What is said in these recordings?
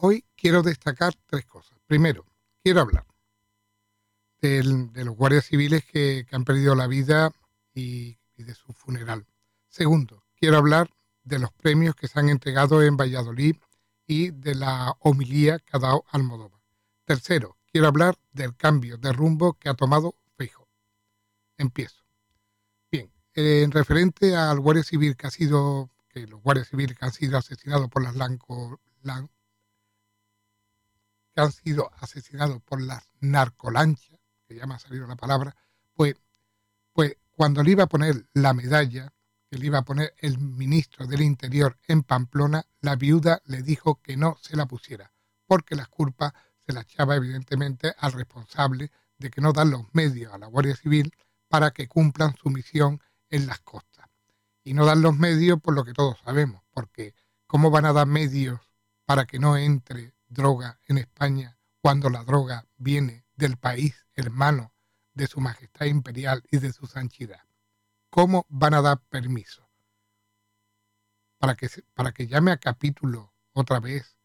hoy quiero destacar tres cosas. Primero, quiero hablar de los guardias civiles que, han perdido la vida y, de su funeral. Segundo, quiero hablar de los premios que se han entregado en Valladolid y de la homilía que ha dado Almodóvar. Tercero, quiero hablar del cambio de rumbo que ha tomado Feijo. Empiezo. Bien, en referente al guardia civil que ha sido, que los guardias civiles que han sido asesinados por las Lanco, han sido asesinados por las narcolanchas, que ya me ha salido la palabra, pues, pues cuando le iba a poner la medalla, que le iba a poner el ministro del Interior en Pamplona, la viuda le dijo que no se la pusiera, porque las culpas se las echaba evidentemente al responsable de que no dan los medios a la Guardia Civil para que cumplan su misión en las costas. Y no dan los medios por lo que todos sabemos, porque ¿cómo van a dar medios para que no entre droga en España cuando la droga viene del país hermano de su Majestad Imperial y de su Sanchidad. ¿Cómo van a dar permiso? Para que, para que llame a capítulo otra vez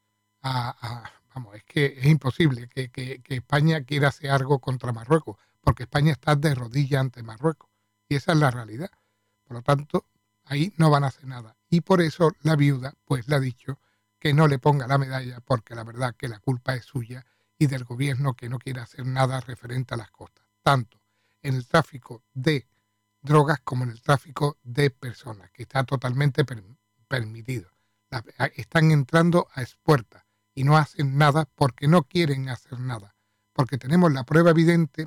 a, vamos, es que es imposible que, que, España quiera hacer algo contra Marruecos, porque España está de rodillas ante Marruecos. Y esa es la realidad. Por lo tanto, ahí no van a hacer nada. Y por eso la viuda, pues le ha dicho que no le ponga la medalla, porque la verdad que la culpa es suya y del gobierno que no quiere hacer nada referente a las costas, tanto en el tráfico de drogas como en el tráfico de personas, que está totalmente permitido. están entrando a expuertas y no hacen nada porque no quieren hacer nada, porque tenemos la prueba evidente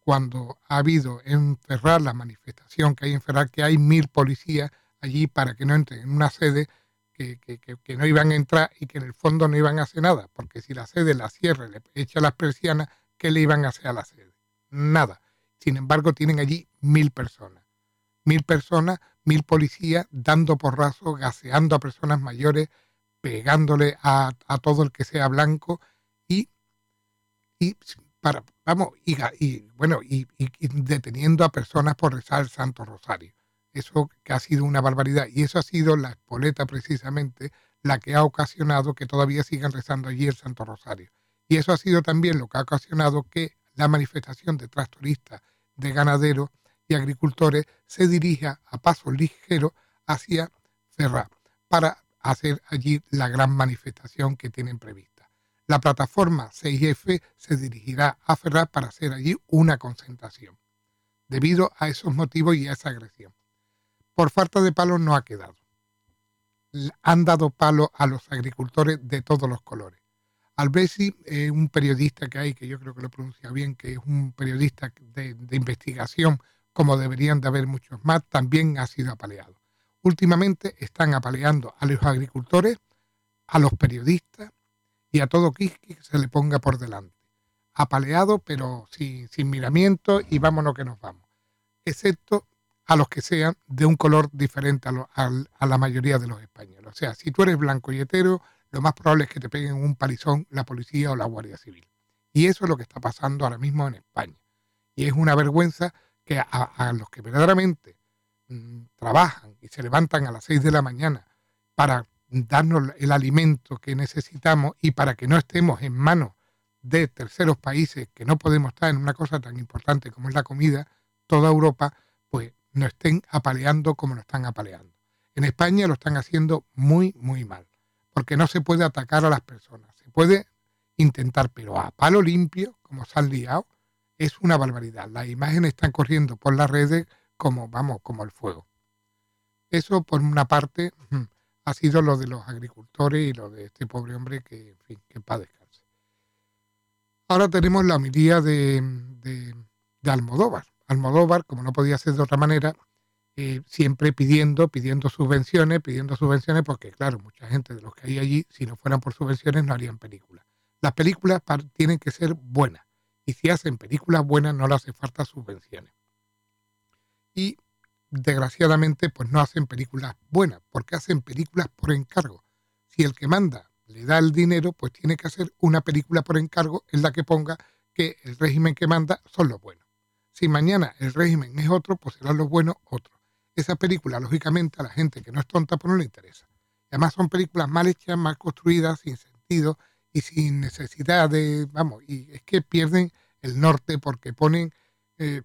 cuando ha habido en Ferrar la manifestación que hay en Ferrar, que hay mil policías allí para que no entren en una sede que, no iban a entrar y que en el fondo no iban a hacer nada, porque si la sede la cierra y le echa las persianas, ¿qué le iban a hacer a la sede? Nada. Sin embargo, tienen allí mil personas. Mil personas, mil policías dando porrazos, gaseando a personas mayores, pegándole a, todo el que sea blanco y, y para, vamos, y, bueno, y, deteniendo a personas por rezar el Santo Rosario. Eso que ha sido una barbaridad. Y eso ha sido la espoleta precisamente la que ha ocasionado que todavía sigan rezando allí el Santo Rosario. Y eso ha sido también lo que ha ocasionado que la manifestación de tractoristas, de ganaderos y agricultores se dirija a paso ligero hacia Ferrar para hacer allí la gran manifestación que tienen prevista. La plataforma 6F se dirigirá a Ferrar para hacer allí una concentración, debido a esos motivos y a esa agresión por falta de palo no ha quedado. Han dado palo a los agricultores de todos los colores. Albesi, eh, un periodista que hay, que yo creo que lo pronuncia bien, que es un periodista de, investigación, como deberían de haber muchos más, también ha sido apaleado. Últimamente están apaleando a los agricultores, a los periodistas y a todo Kiski que se le ponga por delante. Apaleado, pero sin, sin miramiento y vámonos que nos vamos. Excepto a los que sean de un color diferente a, la mayoría de los españoles. O sea, si tú eres blanco y hetero, lo más probable es que te peguen un palizón la policía o la Guardia Civil. Y eso es lo que está pasando ahora mismo en España. Y es una vergüenza que a, los que verdaderamente mm, trabajan y se levantan a las 6 de la mañana para darnos el alimento que necesitamos y para que no estemos en manos de terceros países que no podemos estar en una cosa tan importante como es la comida, toda Europa, no estén apaleando como lo están apaleando. En España lo están haciendo muy, muy mal, porque no se puede atacar a las personas. Se puede intentar, pero a palo limpio, como se han liado, es una barbaridad. Las imágenes están corriendo por las redes como, vamos, como el fuego. Eso, por una parte, ha sido lo de los agricultores y lo de este pobre hombre que, en fin, que para descanse. Ahora tenemos la homilía de, de, de Almodóvar. Almodóvar, como no podía ser de otra manera, eh, siempre pidiendo, pidiendo subvenciones, pidiendo subvenciones, porque claro, mucha gente de los que hay allí, si no fueran por subvenciones, no harían películas. Las películas tienen que ser buenas, y si hacen películas buenas no le hace falta subvenciones. Y desgraciadamente, pues no hacen películas buenas, porque hacen películas por encargo. Si el que manda le da el dinero, pues tiene que hacer una película por encargo en la que ponga que el régimen que manda son los buenos. Si mañana el régimen es otro, pues serán los buenos otros. Esa película, lógicamente, a la gente que no es tonta, pues no le interesa. además son películas mal hechas, mal construidas, sin sentido y sin necesidad de, vamos, y es que pierden el norte porque ponen, eh,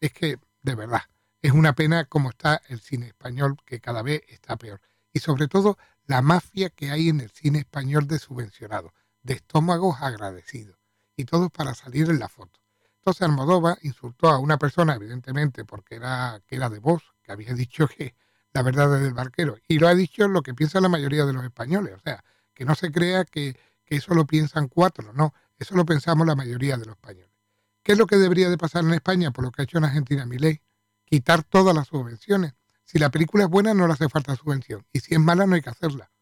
es que de verdad, es una pena cómo está el cine español, que cada vez está peor. Y sobre todo la mafia que hay en el cine español de subvencionados, de estómagos agradecidos, y todos para salir en la foto. Entonces Almodóvar insultó a una persona, evidentemente, porque era, que era de voz, que había dicho que la verdad es del barquero. Y lo ha dicho lo que piensa la mayoría de los españoles. O sea, que no se crea que, que eso lo piensan cuatro, no. Eso lo pensamos la mayoría de los españoles. ¿Qué es lo que debería de pasar en España por lo que ha hecho en Argentina mi ley? Quitar todas las subvenciones. Si la película es buena no le hace falta subvención. Y si es mala no hay que hacerla.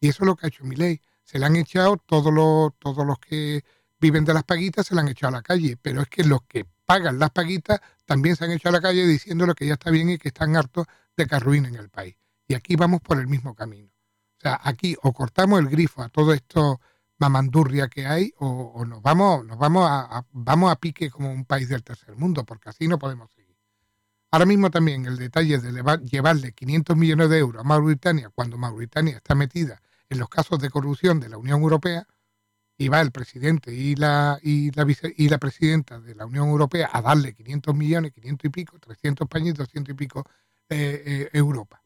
Y eso es lo que ha hecho mi ley. Se le han echado todos los, todos los que viven de las paguitas, se le han echado a la calle. Pero es que los que pagan las paguitas también se han echado a la calle diciéndole que ya está bien y que están hartos de que arruinen el país. Y aquí vamos por el mismo camino. O sea, aquí o cortamos el grifo a todo esto mamandurria que hay o, nos vamos nos vamos a, vamos a pique como un país del tercer mundo porque así no podemos seguir ahora mismo también el detalle de llevarle 500 millones de euros a Mauritania cuando Mauritania está metida en los casos de corrupción de la Unión Europea y va el presidente y la y la y la presidenta de la Unión Europea a darle 500 millones 500 y pico 300 países 200 y pico eh, eh, Europa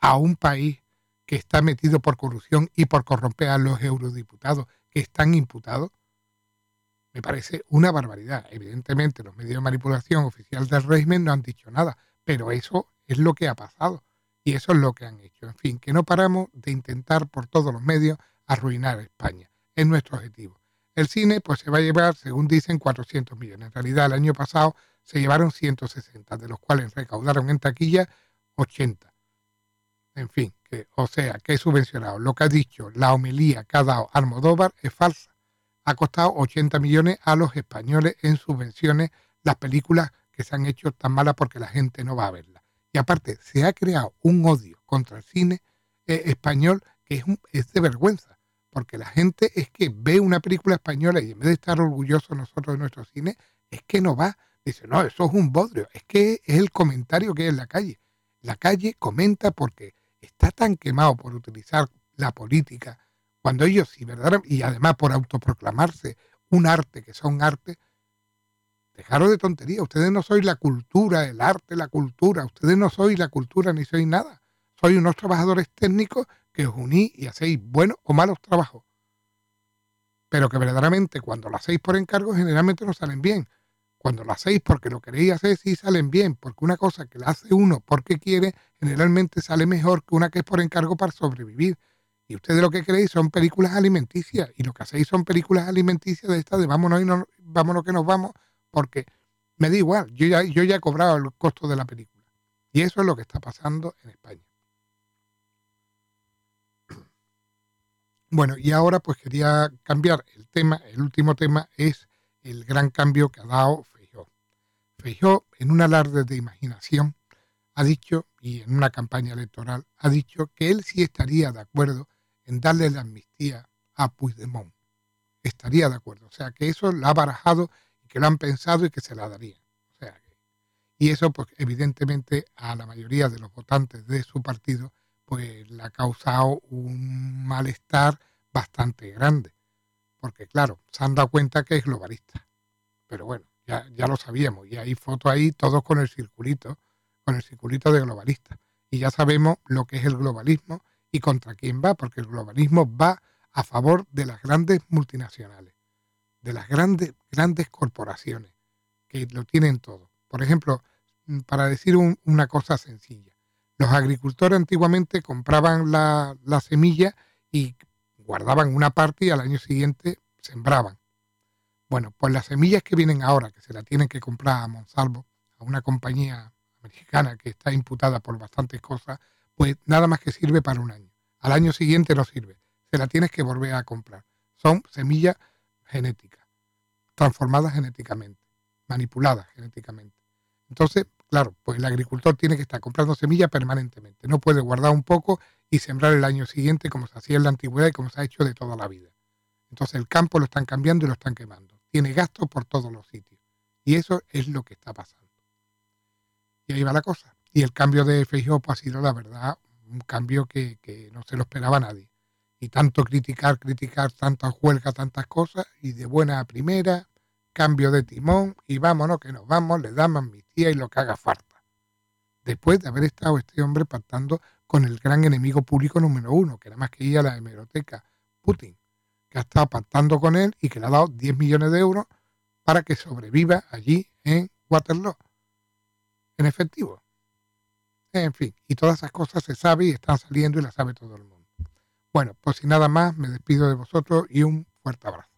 a un país que está metido por corrupción y por corromper a los eurodiputados que están imputados, me parece una barbaridad. Evidentemente, los medios de manipulación oficial del régimen no han dicho nada, pero eso es lo que ha pasado y eso es lo que han hecho. En fin, que no paramos de intentar por todos los medios arruinar a España. Es nuestro objetivo. El cine pues se va a llevar, según dicen, 400 millones. En realidad, el año pasado se llevaron 160, de los cuales recaudaron en taquilla 80. En fin, o sea, que es subvencionado. Lo que ha dicho la homilía que ha dado Almodóvar es falsa. Ha costado 80 millones a los españoles en subvenciones las películas que se han hecho tan malas porque la gente no va a verlas. Y aparte, se ha creado un odio contra el cine eh, español que es, es de vergüenza. Porque la gente es que ve una película española y en vez de estar orgullosos nosotros de nuestro cine, es que no va. Dice, no, eso es un bodrio. Es que es el comentario que hay en la calle. La calle comenta porque está tan quemado por utilizar la política, cuando ellos, y, y además por autoproclamarse un arte que son arte, dejaros de tontería, ustedes no sois la cultura, el arte, la cultura, ustedes no sois la cultura ni sois nada, sois unos trabajadores técnicos que os unís y hacéis buenos o malos trabajos. Pero que verdaderamente cuando lo hacéis por encargo generalmente no salen bien. Cuando lo hacéis porque lo queréis hacer, sí salen bien, porque una cosa que la hace uno porque quiere, generalmente sale mejor que una que es por encargo para sobrevivir. Y ustedes lo que queréis son películas alimenticias, y lo que hacéis son películas alimenticias de estas de vámonos y no, vámonos que nos vamos, porque me da igual, yo ya, yo ya he cobrado el costo de la película. Y eso es lo que está pasando en España. Bueno, y ahora pues quería cambiar el tema, el último tema es el gran cambio que ha dado Feijó. Feijó, en un alarde de imaginación, ha dicho, y en una campaña electoral, ha dicho que él sí estaría de acuerdo en darle la amnistía a Puigdemont. Estaría de acuerdo. O sea, que eso lo ha barajado que lo han pensado y que se la daría. O sea, y eso, pues, evidentemente, a la mayoría de los votantes de su partido, pues, le ha causado un malestar bastante grande porque claro, se han dado cuenta que es globalista. Pero bueno, ya, ya lo sabíamos, y hay fotos ahí todos con el circulito, con el circulito de globalista. Y ya sabemos lo que es el globalismo y contra quién va, porque el globalismo va a favor de las grandes multinacionales, de las grandes, grandes corporaciones, que lo tienen todo. Por ejemplo, para decir una cosa sencilla, los agricultores antiguamente compraban la, la semilla y guardaban una parte y al año siguiente sembraban. Bueno, pues las semillas que vienen ahora, que se la tienen que comprar a Monsalvo, a una compañía mexicana que está imputada por bastantes cosas, pues nada más que sirve para un año. Al año siguiente no sirve. Se la tienes que volver a comprar. Son semillas genéticas, transformadas genéticamente, manipuladas genéticamente. Entonces, claro, pues el agricultor tiene que estar comprando semillas permanentemente. No puede guardar un poco y sembrar el año siguiente como se hacía en la antigüedad y como se ha hecho de toda la vida. Entonces el campo lo están cambiando y lo están quemando. Tiene gastos por todos los sitios. Y eso es lo que está pasando. Y ahí va la cosa. Y el cambio de Feijóo pues, ha sido, la verdad, un cambio que, no se lo esperaba nadie. Y tanto criticar, criticar, tantas huelgas, tantas cosas, y de buena a primera, cambio de timón, y vámonos que nos vamos, le damos amnistía y lo que haga falta. Después de haber estado este hombre pactando con el gran enemigo público número uno, que era más que ir a la hemeroteca, Putin, que ha estado pactando con él y que le ha dado 10 millones de euros para que sobreviva allí en Waterloo, en efectivo. En fin, y todas esas cosas se sabe y están saliendo y las sabe todo el mundo. Bueno, pues sin nada más, me despido de vosotros y un fuerte abrazo.